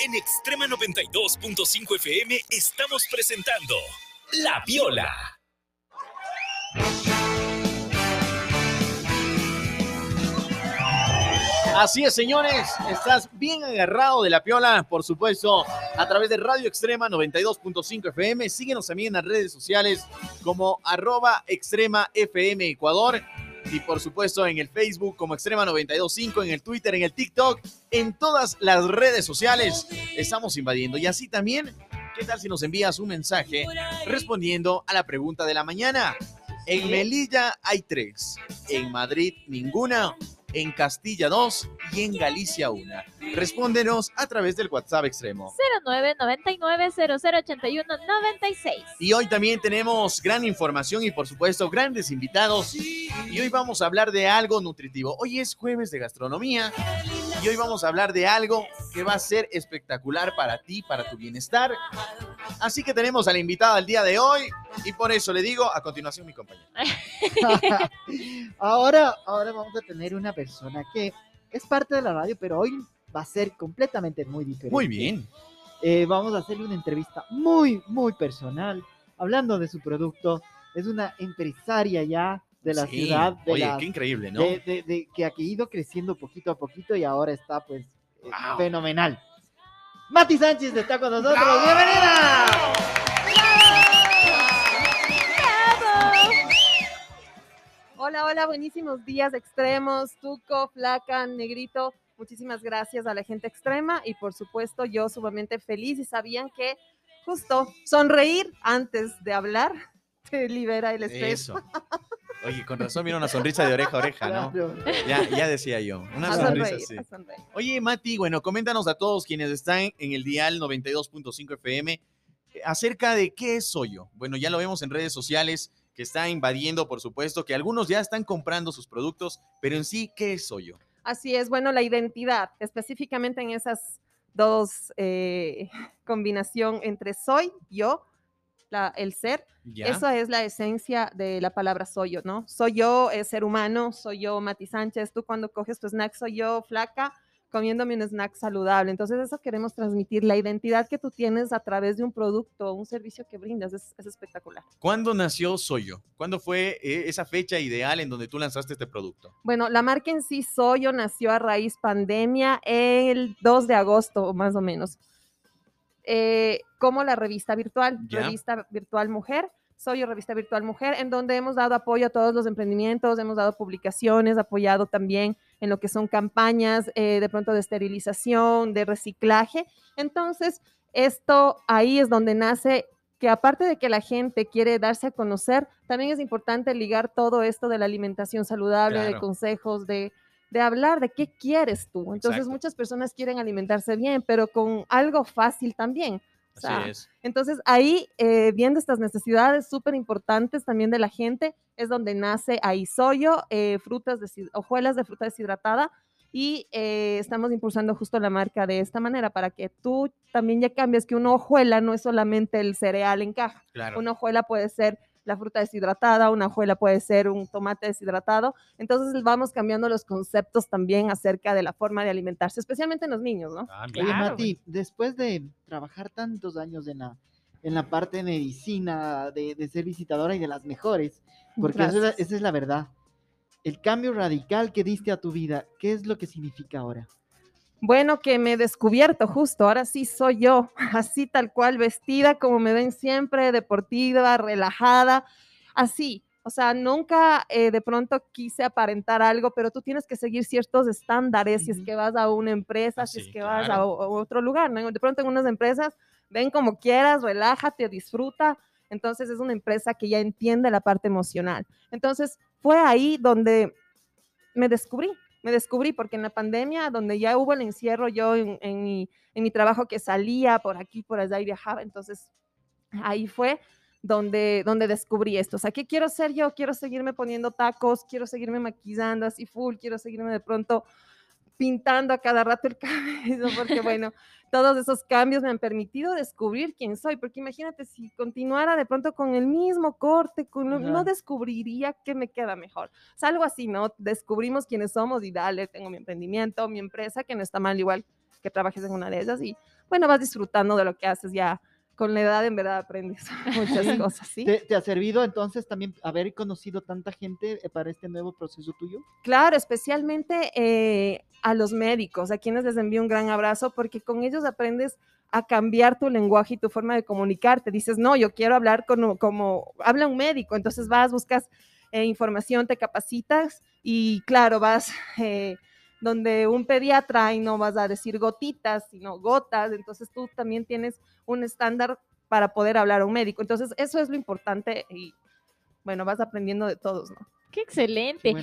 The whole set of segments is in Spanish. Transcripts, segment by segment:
En Extrema 92.5 FM estamos presentando La Viola. Así es, señores, estás bien agarrado de la piola, por supuesto, a través de Radio Extrema 92.5 FM. Síguenos también en las redes sociales como arroba Extrema FM Ecuador y por supuesto en el Facebook como Extrema 925, en el Twitter, en el TikTok, en todas las redes sociales estamos invadiendo. Y así también, ¿qué tal si nos envías un mensaje respondiendo a la pregunta de la mañana? En Melilla hay tres, en Madrid ninguna en Castilla 2 y en Galicia 1. Respóndenos a través del WhatsApp extremo. 0999-0081-96. Y hoy también tenemos gran información y por supuesto grandes invitados. Y hoy vamos a hablar de algo nutritivo. Hoy es jueves de gastronomía y hoy vamos a hablar de algo que va a ser espectacular para ti, para tu bienestar. Así que tenemos a la invitada del día de hoy y por eso le digo a continuación mi compañero. ahora, ahora vamos a tener una persona que es parte de la radio, pero hoy va a ser completamente muy diferente. Muy bien. Eh, vamos a hacerle una entrevista muy, muy personal, hablando de su producto. Es una empresaria ya de la ciudad. De oye, qué increíble, ¿no? De, que ha ido creciendo poquito a poquito y ahora está pues eh, fenomenal. Mati Sánchez está con nosotros. ¡Bienvenida! Hola, hola, buenísimos días extremos, Tuco, Flaca, Negrito. Muchísimas gracias a la gente extrema y por supuesto yo sumamente feliz y sabían que justo sonreír antes de hablar te libera el estrés. Eso. Oye, con razón viene una sonrisa de oreja a oreja, ¿no? Ya, ya decía yo, una sonrisa. Oye, Mati, bueno, coméntanos a todos quienes están en el dial 92.5 FM eh, acerca de qué es Soyo. Bueno, ya lo vemos en redes sociales que está invadiendo, por supuesto, que algunos ya están comprando sus productos, pero en sí, ¿qué es Soyo? Así es, bueno, la identidad, específicamente en esas dos eh, combinación entre soy, yo, el ser. Esa es la esencia de la palabra soy yo, ¿no? Soy yo, es ser humano, soy yo, Mati Sánchez, tú cuando coges tu snack, soy yo, flaca, comiéndome un snack saludable. Entonces, eso queremos transmitir, la identidad que tú tienes a través de un producto, un servicio que brindas, es, espectacular. ¿Cuándo nació Soyo? ¿Cuándo fue eh, esa fecha ideal en donde tú lanzaste este producto? Bueno, la marca en sí, Soyo, nació a raíz pandemia el 2 de agosto, más o menos. Eh, como la revista virtual, revista virtual mujer. Soy revista virtual mujer, en donde hemos dado apoyo a todos los emprendimientos, hemos dado publicaciones, apoyado también en lo que son campañas eh, de pronto de esterilización, de reciclaje. Entonces, esto ahí es donde nace que aparte de que la gente quiere darse a conocer, también es importante ligar todo esto de la alimentación saludable, de consejos, de de hablar de qué quieres tú. Entonces muchas personas quieren alimentarse bien, pero con algo fácil también. Así es. Entonces ahí, eh, viendo estas necesidades súper importantes también de la gente, es donde nace ahí soyo, eh, frutas, de, hojuelas de fruta deshidratada, y eh, estamos impulsando justo la marca de esta manera para que tú también ya cambies que una hojuela no es solamente el cereal en caja. Una hojuela puede ser la fruta deshidratada, una hojuela puede ser un tomate deshidratado. Entonces vamos cambiando los conceptos también acerca de la forma de alimentarse, especialmente en los niños, ¿no? Ah, Oye, Mati, después de trabajar tantos años en la, en la parte de medicina, de, ser visitadora y de las mejores, porque esa es la verdad. El cambio radical que diste a tu vida, ¿qué es lo que significa ahora? Bueno, que me he descubierto justo, ahora sí soy yo, así tal cual, vestida como me ven siempre, deportiva, relajada, así. O sea, nunca eh, de pronto quise aparentar algo, pero tú tienes que seguir ciertos estándares si es que vas a una empresa, si es que vas a, otro lugar, ¿no? De pronto en unas empresas, ven como quieras, relájate, disfruta. Entonces es una empresa que ya entiende la parte emocional. Entonces fue ahí donde me descubrí, me descubrí, porque en la pandemia, donde ya hubo el encierro, yo en, mi, trabajo que salía por aquí, por allá y viajaba, entonces ahí fue donde, donde descubrí esto. O sea, ¿qué quiero ser yo? Quiero seguirme poniendo tacos, quiero seguirme maquillando así full, quiero seguirme de pronto pintando a cada rato el cabello, porque bueno, todos esos cambios me han permitido descubrir quién soy, porque imagínate si continuara de pronto con el mismo corte, con, no descubriría qué me queda mejor. O sea, algo así, ¿no? Descubrimos quiénes somos y dale, tengo mi emprendimiento, mi empresa, que no está mal igual que trabajes en una de ellas y bueno, vas disfrutando de lo que haces ya con la edad en verdad aprendes muchas cosas, ¿sí? ¿Te, ha servido entonces también haber conocido tanta gente eh, para este nuevo proceso tuyo? Claro, especialmente eh, a los médicos, a quienes les envío un gran abrazo, porque con ellos aprendes a cambiar tu lenguaje y tu forma de comunicarte. Dices, no, yo quiero hablar como habla un médico, entonces vas, buscas eh, información, te capacitas y claro, vas donde un pediatra y no vas a decir gotitas, sino gotas, entonces tú también tienes un estándar para poder hablar a un médico. Entonces, eso es lo importante y bueno, vas aprendiendo de todos, ¿no? Qué excelente.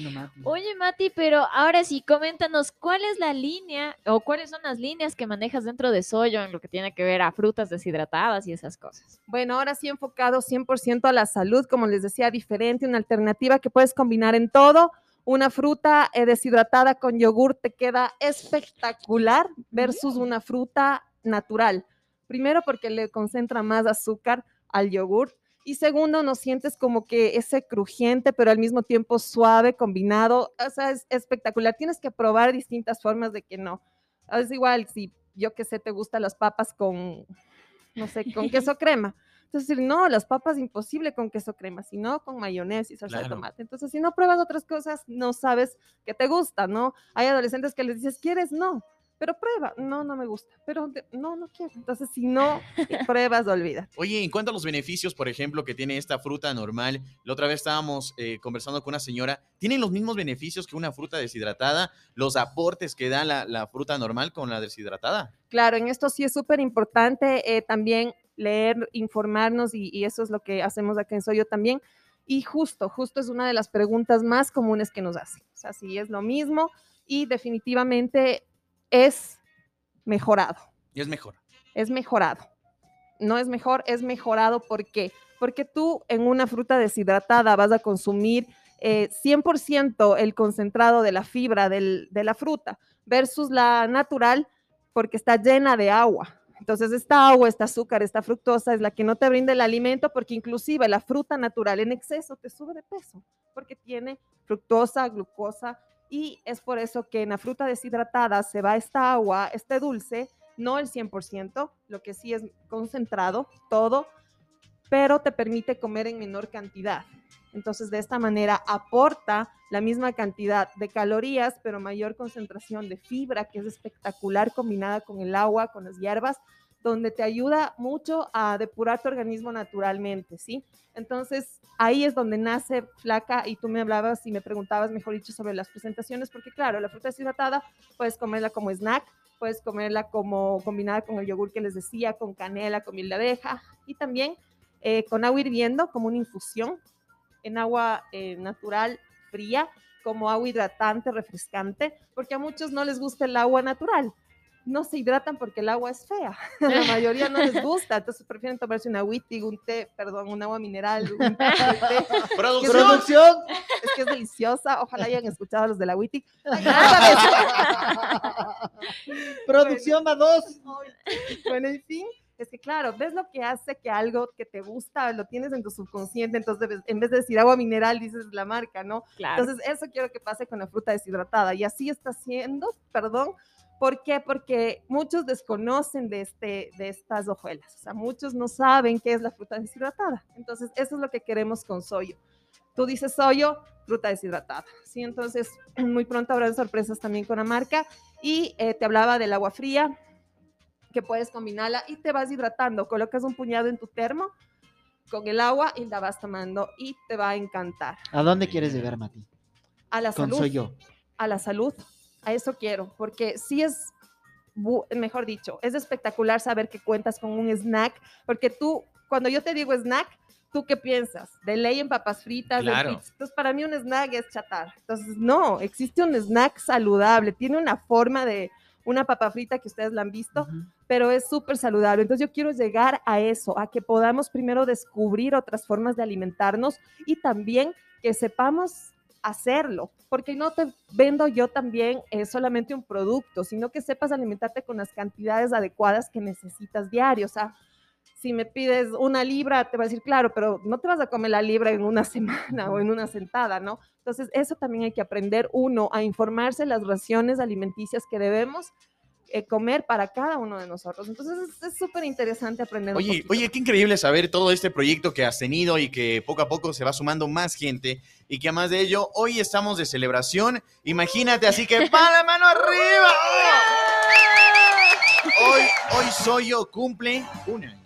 Oye, Mati, pero ahora sí, coméntanos, ¿cuál es la línea o cuáles son las líneas que manejas dentro de Soyo en lo que tiene que ver a frutas deshidratadas y esas cosas? Bueno, ahora sí enfocado 100% a la salud, como les decía, diferente, una alternativa que puedes combinar en todo una fruta eh, deshidratada con yogur te queda espectacular versus una fruta natural. Primero porque le concentra más azúcar al yogur y segundo no sientes como que ese crujiente pero al mismo tiempo suave combinado. O sea, es espectacular. Tienes que probar distintas formas de que no. Es igual si yo que sé te gustan las papas con, no sé, con queso crema entonces, no, las papas imposible con queso crema, sino con mayonesa y salsa de tomate. Entonces, si no pruebas otras cosas, no sabes qué te gusta, ¿no? Hay adolescentes que les dices, ¿quieres? No, pero prueba. No, no me gusta, pero no, no quiero. Entonces, si no pruebas, olvida. Oye, en cuanto a los beneficios, por ejemplo, que tiene esta fruta normal, la otra vez estábamos eh, conversando con una señora, ¿tienen los mismos beneficios que una fruta deshidratada? ¿Los aportes que da la, fruta normal con la deshidratada? Claro, en esto sí es súper importante eh, también leer, informarnos y, y, eso es lo que hacemos acá en Soyo también. Y justo, justo es una de las preguntas más comunes que nos hacen. O sea, si es lo mismo y definitivamente es mejorado. Y es mejor. Es mejorado. No es mejor, es mejorado. ¿Por qué? Porque tú en una fruta deshidratada vas a consumir 100% eh, el concentrado de la fibra de la fruta versus la natural porque está llena de agua. Entonces, esta agua, este azúcar, esta fructosa es la que no te brinda el alimento porque inclusive la fruta natural en exceso te sube de peso porque tiene fructosa, glucosa y es por eso que en la fruta deshidratada se va esta agua, este dulce, no el 100%, lo que sí es concentrado, todo, pero te permite comer en menor cantidad. Entonces, de esta manera aporta la misma cantidad de calorías, pero mayor concentración de fibra, que es espectacular combinada con el agua, con las hierbas, donde te ayuda mucho a depurar tu organismo naturalmente, ¿sí? Entonces, ahí es donde nace Flaca y tú me hablabas y me preguntabas, mejor dicho, sobre las presentaciones, porque claro, la fruta deshidratada puedes comerla como snack, puedes comerla como combinada con el yogur que les decía, con canela, con miel de abeja y también eh, con agua hirviendo como una infusión en agua eh, natural fría, como agua hidratante, refrescante, porque a muchos no les gusta el agua natural no se hidratan porque el agua es fea. La mayoría no les gusta, entonces prefieren tomarse una wittig, un té, perdón, un agua mineral, un té. ¿Producción? Es, que es deliciosa. Ojalá hayan escuchado a los de la wittig. Producción va dos. Bueno, en fin, es que claro, ves lo que hace que algo que te gusta lo tienes en tu subconsciente, entonces en vez de decir agua mineral dices la marca, ¿no? Entonces eso quiero que pase con la fruta deshidratada y así está haciendo, perdón, ¿Por qué? Porque muchos desconocen de, este, de estas hojuelas, o sea, muchos no saben qué es la fruta deshidratada. Entonces, eso es lo que queremos con Soyo. Tú dices Soyo, fruta deshidratada, ¿sí? Entonces, muy pronto habrá sorpresas también con la marca. Y eh, te hablaba del agua fría, que puedes combinarla y te vas hidratando. Colocas un puñado en tu termo con el agua y la vas tomando y te va a encantar. ¿A dónde quieres llegar, Mati? A la con salud. Soyo. A la salud a eso quiero, porque sí es, mejor dicho, es espectacular saber que cuentas con un snack, porque tú, cuando yo te digo snack, ¿tú qué piensas? De ley en papas fritas, claro. Entonces, para mí un snack es chatar. Entonces, no, existe un snack saludable, tiene una forma de una papa frita que ustedes la han visto, pero es súper saludable. Entonces, yo quiero llegar a eso, a que podamos primero descubrir otras formas de alimentarnos y también que sepamos hacerlo, porque no te vendo yo también eh, solamente un producto, sino que sepas alimentarte con las cantidades adecuadas que necesitas diario. O sea, si me pides una libra, te va a decir, claro, pero no te vas a comer la libra en una semana o en una sentada, ¿no? Entonces, eso también hay que aprender, uno, a informarse las raciones alimenticias que debemos eh, comer para cada uno de nosotros. Entonces es súper interesante aprender. Oye, oye, qué increíble saber todo este proyecto que has tenido y que poco a poco se va sumando más gente y que además de ello, hoy estamos de celebración. Imagínate, así que ¡para la mano arriba! Hoy, hoy Soyo cumple un año.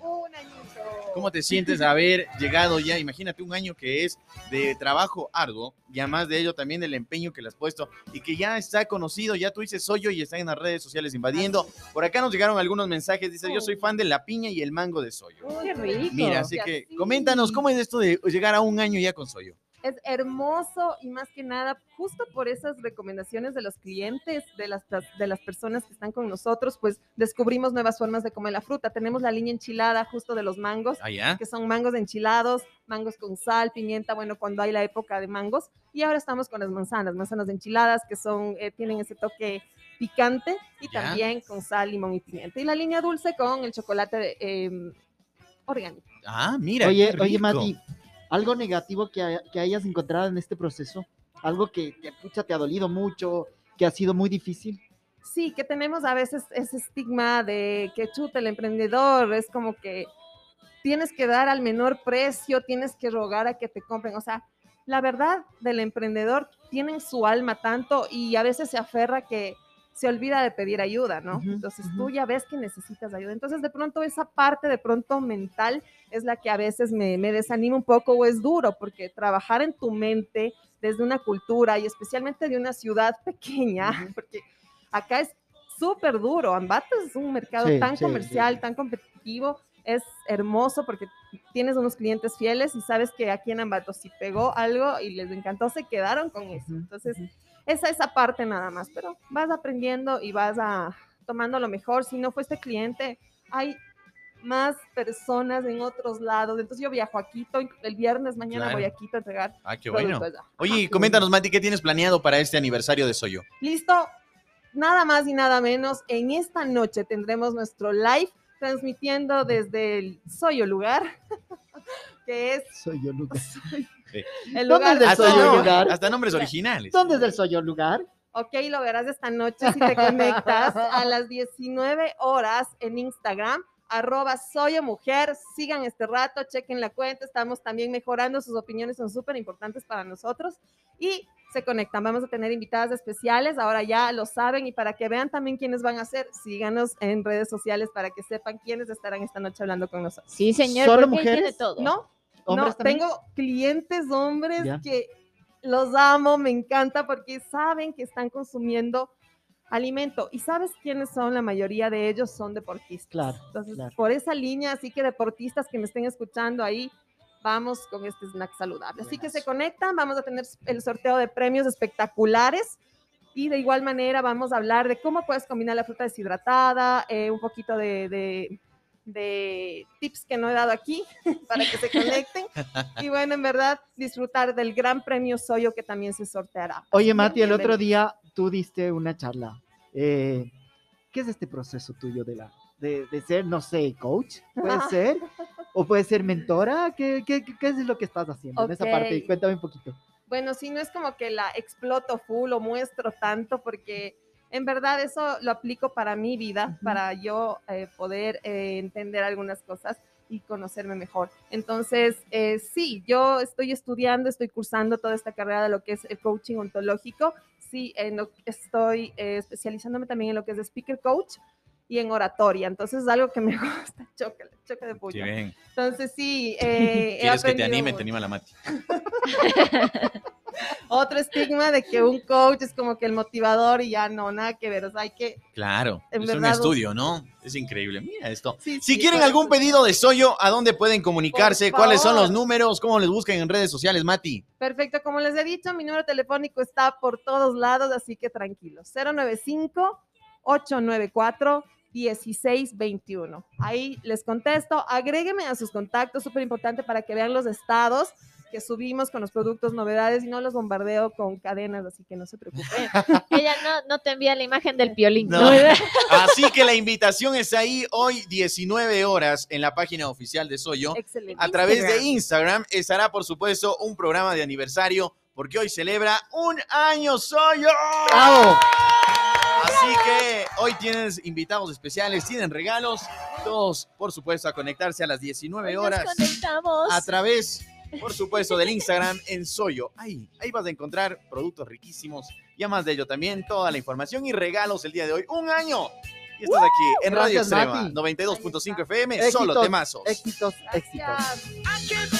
¿Cómo te sientes de haber llegado ya? Imagínate un año que es de trabajo arduo y además de ello también el empeño que le has puesto y que ya está conocido, ya tú dices soy yo y está en las redes sociales invadiendo. Por acá nos llegaron algunos mensajes, dice yo soy fan de la piña y el mango de Soyo. Qué rico. Mira, así que coméntanos cómo es esto de llegar a un año ya con Soyo es hermoso y más que nada, justo por esas recomendaciones de los clientes, de las, de las personas que están con nosotros, pues descubrimos nuevas formas de comer la fruta. Tenemos la línea enchilada justo de los mangos, ah, que son mangos enchilados, mangos con sal, pimienta, bueno, cuando hay la época de mangos. Y ahora estamos con las manzanas, manzanas enchiladas, que son, eh, tienen ese toque picante y también con sal, limón y pimienta. Y la línea dulce con el chocolate em, orgánico. Ah, mira. Oye, oye, Mati, algo negativo que, hayas encontrado en este proceso, algo que, que te ha dolido mucho, que ha sido muy difícil. Sí, que tenemos a veces ese estigma de que chuta el emprendedor, es como que tienes que dar al menor precio, tienes que rogar a que te compren, o sea, la verdad del emprendedor tiene su alma tanto y a veces se aferra que se olvida de pedir ayuda, ¿no? Entonces tú ya ves que necesitas ayuda. Entonces de pronto esa parte de pronto mental es la que a veces me, desanima un poco o es duro, porque trabajar en tu mente desde una cultura y especialmente de una ciudad pequeña, porque acá es súper duro. Ambato es un mercado tan comercial, tan competitivo, es hermoso porque tienes unos clientes fieles y sabes que aquí en Ambato si pegó algo y les encantó, se quedaron con eso. Entonces esa esa parte nada más, pero vas aprendiendo y vas a tomando lo mejor. Si no fue este cliente, hay más personas en otros lados. Entonces yo viajo a Quito, el viernes mañana voy a Quito a entregar. Ah, qué bueno. Oye, coméntanos, Mati, ¿qué tienes planeado para este aniversario de Soyo? Listo, nada más y nada menos. En esta noche tendremos nuestro live transmitiendo desde el Soyo lugar, que es... Soyo lugar. El lugar del hasta, lugar. Hasta nombres originales. ¿Dónde es el Soyo lugar? Ok, lo verás esta noche si te conectas a las 19 horas en Instagram arroba soy mujer, sigan este rato, chequen la cuenta, estamos también mejorando, sus opiniones son súper importantes para nosotros y se conectan, vamos a tener invitadas especiales, ahora ya lo saben y para que vean también quiénes van a ser, síganos en redes sociales para que sepan quiénes estarán esta noche hablando con nosotros. Sí, señor, ¿Solo mujeres? todo. No, no, tengo clientes hombres que los amo, me encanta porque saben que están consumiendo alimento. ¿Y sabes quiénes son? La mayoría de ellos son deportistas. Claro. Entonces, por esa línea, así que deportistas que me estén escuchando ahí, vamos con este snack saludable. Así que se conectan, vamos a tener el sorteo de premios espectaculares. Y de igual manera vamos a hablar de cómo puedes combinar la fruta deshidratada, eh, un poquito de, de tips que no he dado aquí para que se conecten. Y bueno, en verdad, disfrutar del gran premio Soyo que también se sorteará. Oye, Mati, el otro día tú diste una charla. Eh, ¿Qué es este proceso tuyo de, la, de, ser, no sé, coach? ¿Puede ser? ¿O puede ser mentora? ¿Qué, qué, qué es lo que estás haciendo en esa parte? Cuéntame un poquito. Bueno, sí, no es como que la exploto full o muestro tanto porque en verdad eso lo aplico para mi vida, para yo eh, poder eh, entender algunas cosas y conocerme mejor. Entonces, eh, sí, yo estoy estudiando, estoy cursando toda esta carrera de lo que es el coaching ontológico. Sí, estoy especializándome también en lo que es speaker coach y en oratoria. Entonces, es algo que me gusta. Choque, choque de puño. Entonces, sí. ¿Quieres que te anime? Te anima la Mati. otro estigma de que un coach es como que el motivador y ya no, nada que ver. O sea, hay que. Claro, es un estudio, ¿no? Es increíble. Mira esto. si quieren algún pedido de Soyo, ¿a dónde pueden comunicarse? ¿Cuáles son los números? ¿Cómo les buscan en redes sociales, Mati? Perfecto, como les he dicho, mi número telefónico está por todos lados, así que tranquilos. 095 894 1621. Ahí les contesto, agrégueme a sus contactos, súper importante para que vean los estados que subimos con los productos novedades y no los bombardeo con cadenas, así que no se preocupen. Ella no, no te envía la imagen del piolín. así que la invitación es ahí hoy 19 horas en la página oficial de Soyo. Excelente. A través de Instagram estará, por supuesto, un programa de aniversario porque hoy celebra un año Soyo. ¡Bravo! Así que hoy tienes invitados especiales, tienen regalos, todos, por supuesto, a conectarse a las 19 horas. Nos conectamos. A través, por supuesto, del Instagram en Soyo. Ahí, ahí vas a encontrar productos riquísimos y además de ello también toda la información y regalos el día de hoy. ¡Un año! Y estás aquí en Radio Gracias, Extrema, Mati. 92.5 FM, Éxitos, solo temazos. Éxitos, éxitos. Gracias.